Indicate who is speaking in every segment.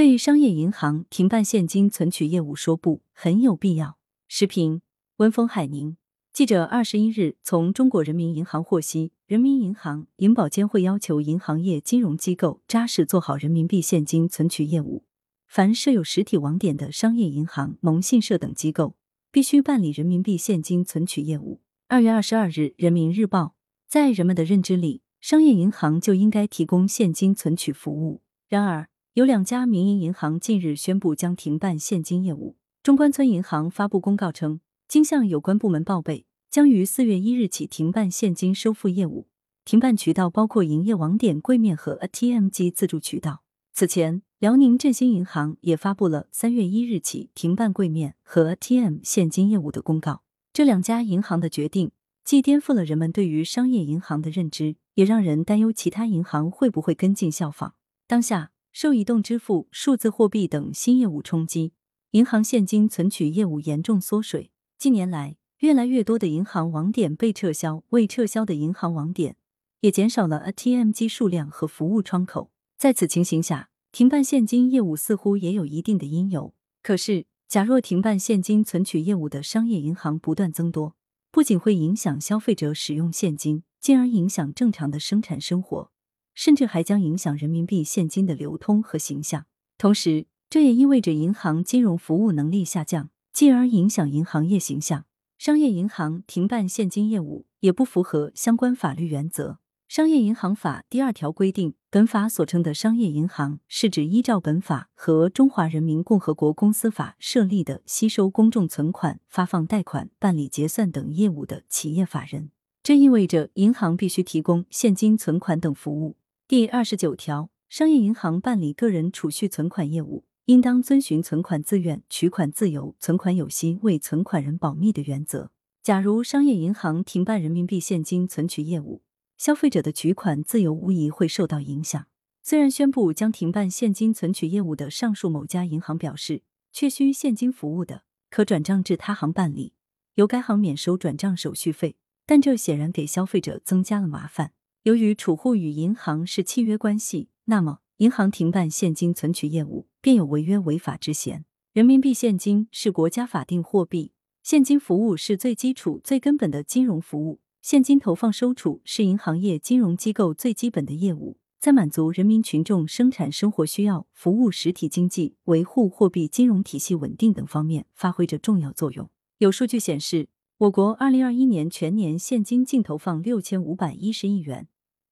Speaker 1: 对商业银行停办现金存取业务说不，很有必要。时评：温峰海宁。记者二十一日从中国人民银行获悉，人民银行、银保监会要求银行业金融机构扎实做好人民币现金存取业务。凡设有实体网点的商业银行、农信社等机构，必须办理人民币现金存取业务。二月二十二日，《人民日报》在人们的认知里，商业银行就应该提供现金存取服务。然而，有两家民营银行近日宣布将停办现金业务。中关村银行发布公告称，经向有关部门报备，将于四月一日起停办现金收付业务。停办渠道包括营业网点柜面和 ATM 机自助渠道。此前，辽宁振兴银行也发布了三月一日起停办柜面和 ATM 现金业务的公告。这两家银行的决定，既颠覆了人们对于商业银行的认知，也让人担忧其他银行会不会跟进效仿。当下。受移动支付、数字货币等新业务冲击，银行现金存取业务严重缩水。近年来，越来越多的银行网点被撤销，未撤销的银行网点也减少了 ATM 机数量和服务窗口。在此情形下，停办现金业务似乎也有一定的因由。可是，假若停办现金存取业务的商业银行不断增多，不仅会影响消费者使用现金，进而影响正常的生产生活。甚至还将影响人民币现金的流通和形象。同时，这也意味着银行金融服务能力下降，进而影响银行业形象。商业银行停办现金业务也不符合相关法律原则。商业银行法第二条规定，本法所称的商业银行，是指依照本法和中华人民共和国公司法设立的吸收公众存款、发放贷款、办理结算等业务的企业法人。这意味着银行必须提供现金存款等服务。第二十九条，商业银行办理个人储蓄存款业务，应当遵循存款自愿、取款自由、存款有息、为存款人保密的原则。假如商业银行停办人民币现金存取业务，消费者的取款自由无疑会受到影响。虽然宣布将停办现金存取业务的上述某家银行表示，确需现金服务的，可转账至他行办理，由该行免收转账手续费，但这显然给消费者增加了麻烦。由于储户与银行是契约关系，那么银行停办现金存取业务便有违约违法之嫌。人民币现金是国家法定货币，现金服务是最基础、最根本的金融服务。现金投放收储是银行业金融机构最基本的业务，在满足人民群众生产生活需要、服务实体经济、维护货币金融体系稳定等方面发挥着重要作用。有数据显示。我国二零二一年全年现金净投放六千五百一十亿元，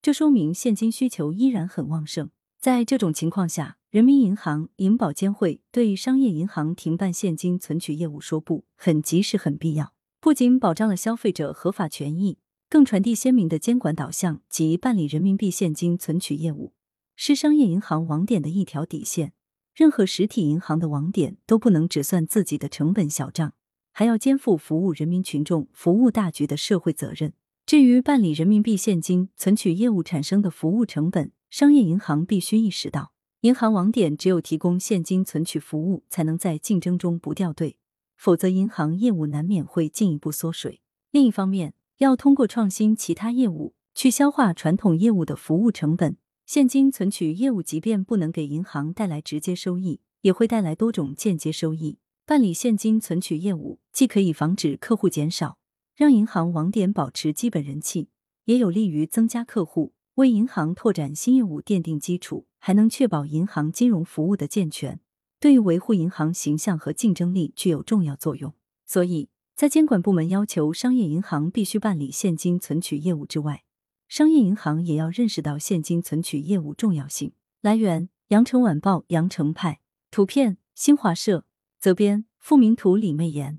Speaker 1: 这说明现金需求依然很旺盛。在这种情况下，人民银行、银保监会对商业银行停办现金存取业务说不，很及时、很必要。不仅保障了消费者合法权益，更传递鲜明的监管导向及办理人民币现金存取业务是商业银行网点的一条底线。任何实体银行的网点都不能只算自己的成本小账。还要肩负服务人民群众、服务大局的社会责任。至于办理人民币现金存取业务产生的服务成本，商业银行必须意识到，银行网点只有提供现金存取服务，才能在竞争中不掉队，否则银行业务难免会进一步缩水。另一方面，要通过创新其他业务，去消化传统业务的服务成本。现金存取业务即便不能给银行带来直接收益，也会带来多种间接收益。办理现金存取业务，既可以防止客户减少，让银行网点保持基本人气，也有利于增加客户，为银行拓展新业务奠定基础，还能确保银行金融服务的健全，对于维护银行形象和竞争力具有重要作用。所以在监管部门要求商业银行必须办理现金存取业务之外，商业银行也要认识到现金存取业务重要性。来源：羊城晚报羊城派，图片：新华社。责编：付明图，李媚妍。